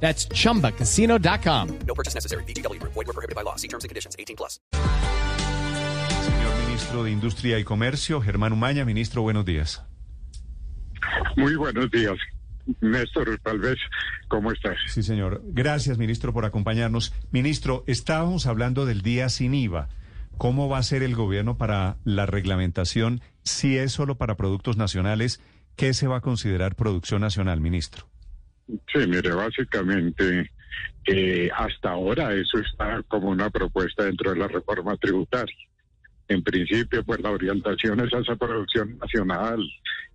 That's chumbacasino.com. No purchase necessary. BGW. Void were prohibited by law. See terms and conditions. 18 plus. Señor ministro de Industria y Comercio, Germán Umaña. Ministro, buenos días. Muy buenos días. Néstor, tal vez, ¿cómo estás? Sí, señor. Gracias, ministro, por acompañarnos. Ministro, estábamos hablando del día sin IVA. ¿Cómo va a ser el gobierno para la reglamentación? Si es solo para productos nacionales, ¿qué se va a considerar producción nacional, ministro? Sí, mire, básicamente, eh, hasta ahora eso está como una propuesta dentro de la reforma tributaria. En principio, pues la orientación es a esa producción nacional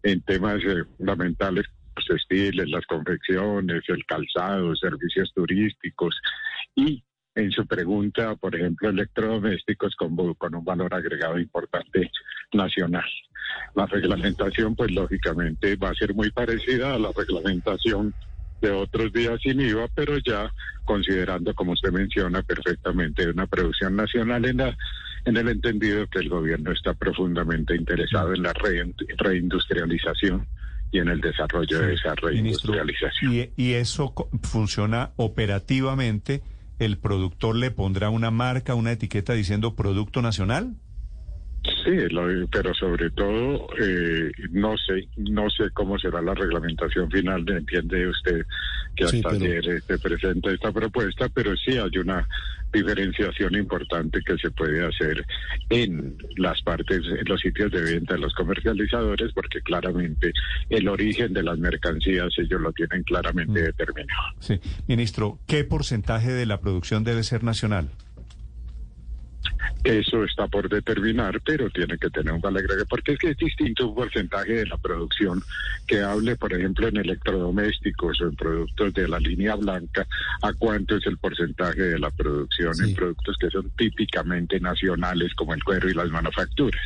en temas eh, fundamentales, los textiles, las confecciones, el calzado, servicios turísticos y en su pregunta, por ejemplo, electrodomésticos con, con un valor agregado importante nacional. La reglamentación, pues lógicamente va a ser muy parecida a la reglamentación de otros días sin IVA, pero ya considerando, como usted menciona perfectamente, una producción nacional en la en el entendido que el gobierno está profundamente interesado en la re, reindustrialización y en el desarrollo de esa reindustrialización. ¿y, ¿Y eso funciona operativamente? ¿El productor le pondrá una marca, una etiqueta diciendo producto nacional? Sí, lo, pero sobre todo eh, no sé no sé cómo será la reglamentación final. Entiende usted que hasta sí, pero... ayer se presenta esta propuesta, pero sí hay una diferenciación importante que se puede hacer en las partes, en los sitios de venta de los comercializadores, porque claramente el origen de las mercancías ellos lo tienen claramente mm. determinado. Sí, ministro, ¿qué porcentaje de la producción debe ser nacional? Eso está por determinar, pero tiene que tener un valor agregado, porque es que es distinto un porcentaje de la producción que hable, por ejemplo, en electrodomésticos o en productos de la línea blanca, a cuánto es el porcentaje de la producción sí. en productos que son típicamente nacionales, como el cuero y las manufacturas.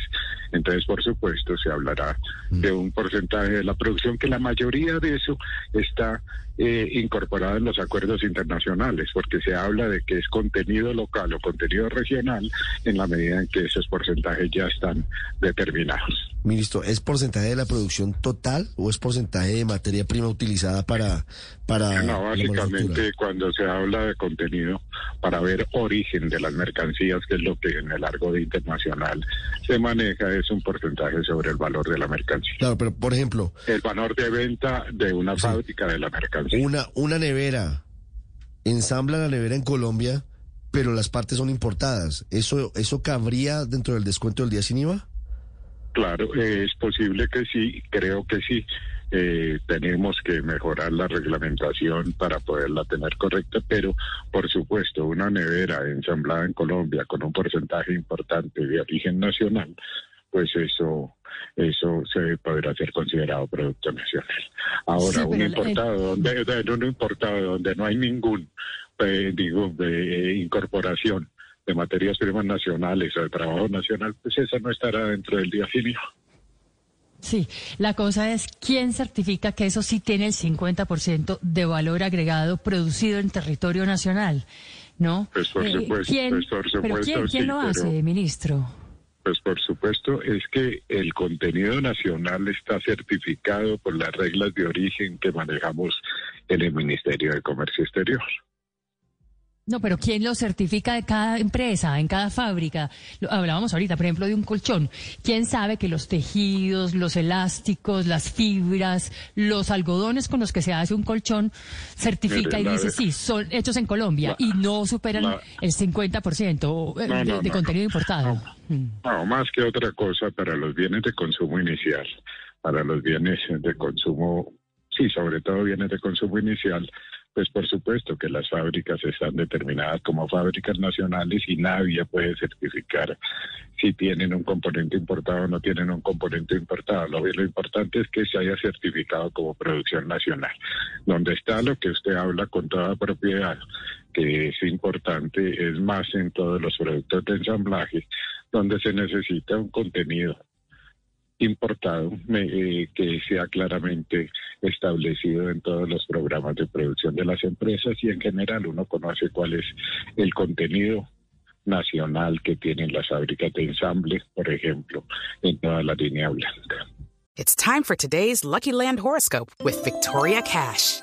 Entonces, por supuesto, se hablará mm. de un porcentaje de la producción que la mayoría de eso está eh, incorporada en los acuerdos internacionales, porque se habla de que es contenido local o contenido regional en la medida en que esos porcentajes ya están determinados. Ministro, ¿es porcentaje de la producción total o es porcentaje de materia prima utilizada para... para no, básicamente cuando se habla de contenido, para ver origen de las mercancías, que es lo que en el argot internacional se maneja, es un porcentaje sobre el valor de la mercancía. Claro, pero por ejemplo... El valor de venta de una sí. fábrica de la mercancía. Una, una nevera, ensambla la nevera en Colombia, pero las partes son importadas. ¿Eso, eso cabría dentro del descuento del día sin IVA? Claro, es posible que sí, creo que sí. Eh, tenemos que mejorar la reglamentación para poderla tener correcta, pero por supuesto una nevera ensamblada en Colombia con un porcentaje importante de origen nacional, pues eso eso se podrá ser considerado producto nacional. Ahora, sí, un importado el... donde un importado donde no hay ningún eh, digo de incorporación de materias primas nacionales o de trabajo nacional, pues esa no estará dentro del día fin. Sí, la cosa es quién certifica que eso sí tiene el 50% de valor agregado producido en territorio nacional, ¿no? Pues por supuesto. Eh, ¿quién, pues por supuesto pero ¿quién, quién lo hace, ministro? Pues por supuesto es que el contenido nacional está certificado por las reglas de origen que manejamos en el Ministerio de Comercio Exterior. No, pero ¿quién lo certifica de cada empresa, en cada fábrica? Lo, hablábamos ahorita, por ejemplo, de un colchón. ¿Quién sabe que los tejidos, los elásticos, las fibras, los algodones con los que se hace un colchón certifica Mire, y dice, sí, son hechos en Colombia la, y no superan la, el 50% de, no, no, de, contenido importado? No, más que otra cosa, para los bienes de consumo inicial, para los bienes de consumo, sí, sobre todo bienes de consumo inicial, pues por supuesto que las fábricas están determinadas como fábricas nacionales y nadie puede certificar si tienen un componente importado o no tienen un componente importado. Lo, lo importante es que se haya certificado como producción nacional, donde está lo que usted habla con toda propiedad, que es importante, es más en todos los productos de ensamblaje, donde se necesita un contenido importado eh, que sea claramente establecido en todos los programas de producción de las empresas y en general uno conoce cuál es el contenido nacional que tienen las fábricas de ensamble, por ejemplo, en toda la línea blanca. It's time for today's Lucky Land horoscope with Victoria Cash.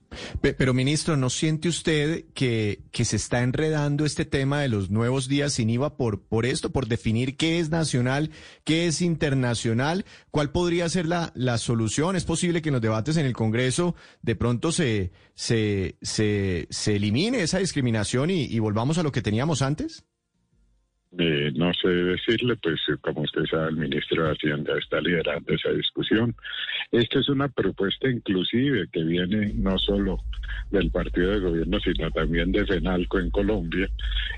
Pe- Pero, ministro, ¿no siente usted que, que se está enredando este tema de los nuevos días sin IVA por, por esto, por definir qué es nacional, qué es internacional? ¿Cuál podría ser la, la solución? ¿Es posible que en los debates en el Congreso de pronto se, se, se, se elimine esa discriminación y, y volvamos a lo que teníamos antes? Eh, no sé decirle, pues eh, como usted sabe, el ministro de Hacienda está liderando esa discusión. Esta es una propuesta inclusive que viene no solo del partido de gobierno, sino también de FENALCO en Colombia.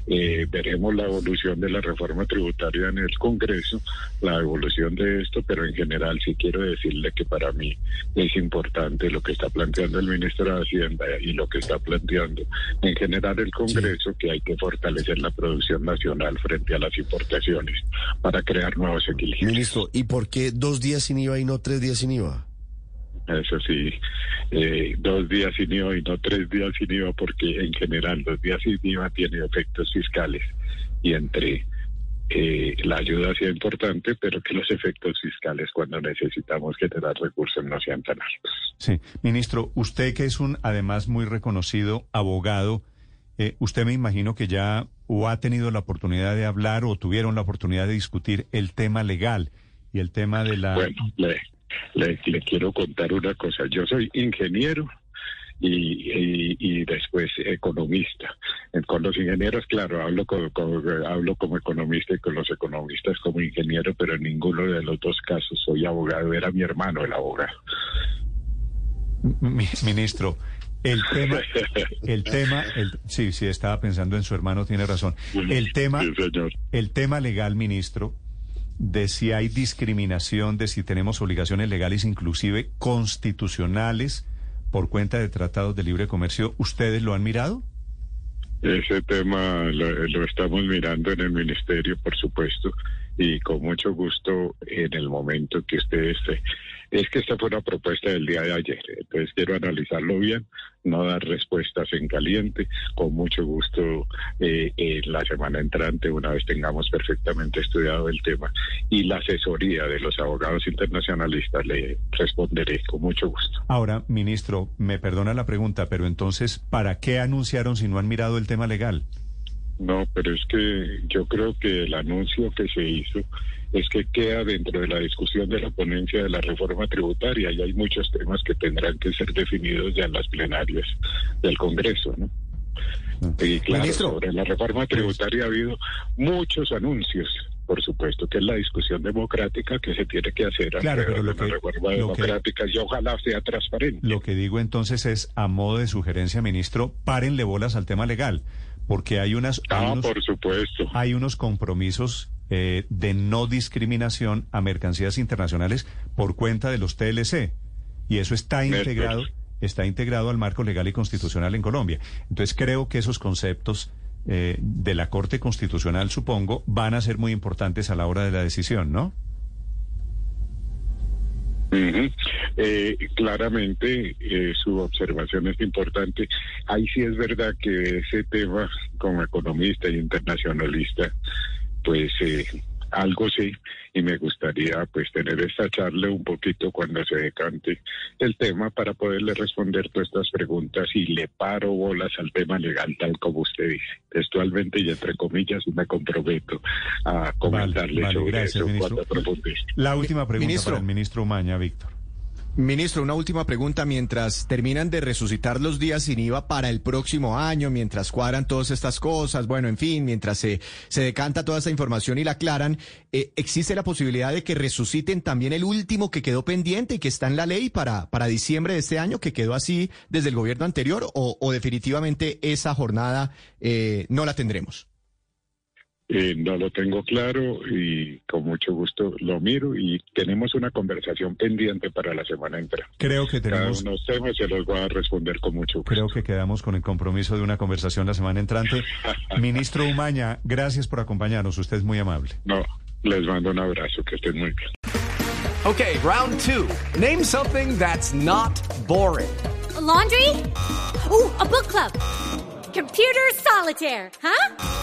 Eh, veremos la evolución de la reforma tributaria en el Congreso, la evolución de esto, pero en general sí quiero decirle que para mí es importante lo que está planteando el ministro de Hacienda y lo que está planteando en general el Congreso, que hay que fortalecer la producción nacional frente a las importaciones para crear nuevos equilibrios. Ministro, ¿y por qué dos días sin IVA y no tres días sin IVA? Eso sí, eh, dos días sin IVA y no tres días sin IVA, porque en general los días sin IVA tienen efectos fiscales y entre eh, la ayuda sea importante, pero que los efectos fiscales cuando necesitamos generar recursos no sean tan altos. Sí, ministro, usted que es un además muy reconocido abogado, eh, usted me imagino que ya o ha tenido la oportunidad de hablar o tuvieron la oportunidad de discutir el tema legal y el tema de la... Bueno, le, le, le quiero contar una cosa. Yo soy ingeniero y, y, después economista. Con los ingenieros, claro, hablo, co- co- hablo como economista y con los economistas como ingeniero, pero en ninguno de los dos casos soy abogado. Era mi hermano el abogado. Mi- ministro, el tema, el tema, el- sí, sí, estaba pensando en su hermano, tiene razón. El tema, Sí, el tema legal, ministro, de si hay discriminación, de si tenemos obligaciones legales, inclusive constitucionales, por cuenta de tratados de libre comercio, ¿ustedes lo han mirado? Ese tema lo, lo estamos mirando en el ministerio, por supuesto, y con mucho gusto en el momento que usted esté. Es que esta fue una propuesta del día de ayer, entonces quiero analizarlo bien, no dar respuestas en caliente, con mucho gusto eh, en la semana entrante, una vez tengamos perfectamente estudiado el tema, y la asesoría de los abogados internacionalistas le responderé con mucho gusto. Ahora, ministro, me perdona la pregunta, pero entonces, ¿para qué anunciaron si no han mirado el tema legal? No, pero es que yo creo que el anuncio que se hizo es que queda dentro de la discusión de la ponencia de la reforma tributaria y hay muchos temas que tendrán que ser definidos ya en las plenarias del Congreso, ¿no? Y claro, Ministro. sobre la reforma tributaria ha habido muchos anuncios, por supuesto, que es la discusión democrática que se tiene que hacer Claro, pero lo de que- reforma lo que- democrática y ojalá sea transparente. Lo que digo entonces es, a modo de sugerencia, ministro, párenle bolas al tema legal, porque hay unas... hay Ah, unos- por supuesto. hay unos compromisos eh, de no discriminación a mercancías internacionales por cuenta de los TLC. Y eso está integrado, está integrado al marco legal y constitucional en Colombia. Entonces creo que esos conceptos eh, de la Corte Constitucional, supongo, van a ser muy importantes a la hora de la decisión, ¿no? Eh, claramente eh, su observación es importante. Ahí sí es verdad que ese tema, como economista y internacionalista, pues eh, algo sí, y me gustaría pues tener esta charla un poquito cuando se decante el tema para poderle responder todas estas preguntas y le paro bolas al tema legal tal como usted dice. Textualmente y entre comillas me comprometo a comentarle vale, sobre gracias, eso ministro. cuando. La última pregunta Ministro. para el ministro Umaña, Víctor. Ministro, una última pregunta. Mientras terminan de resucitar los días sin IVA para el próximo año, mientras cuadran todas estas cosas, bueno, en fin, mientras se, se decanta toda esta información y la aclaran, eh, ¿existe la posibilidad de que resuciten también el último que quedó pendiente y que está en la ley para, para diciembre de este año, que quedó así desde el gobierno anterior, o, o definitivamente esa jornada eh, no la tendremos? Eh, no lo tengo claro y con mucho gusto lo miro y tenemos una conversación pendiente para la semana entrante. Creo que Cada tenemos, uno de los temas se los voy a responder con mucho gusto. creo que quedamos con el compromiso de una conversación la semana entrante. Ministro Umaña, gracias por acompañarnos. Usted es muy amable. No, les mando un abrazo, que estén muy bien. Okay, round two. Name something that's not boring. A laundry? Ooh, a book club. Computer solitaire, huh?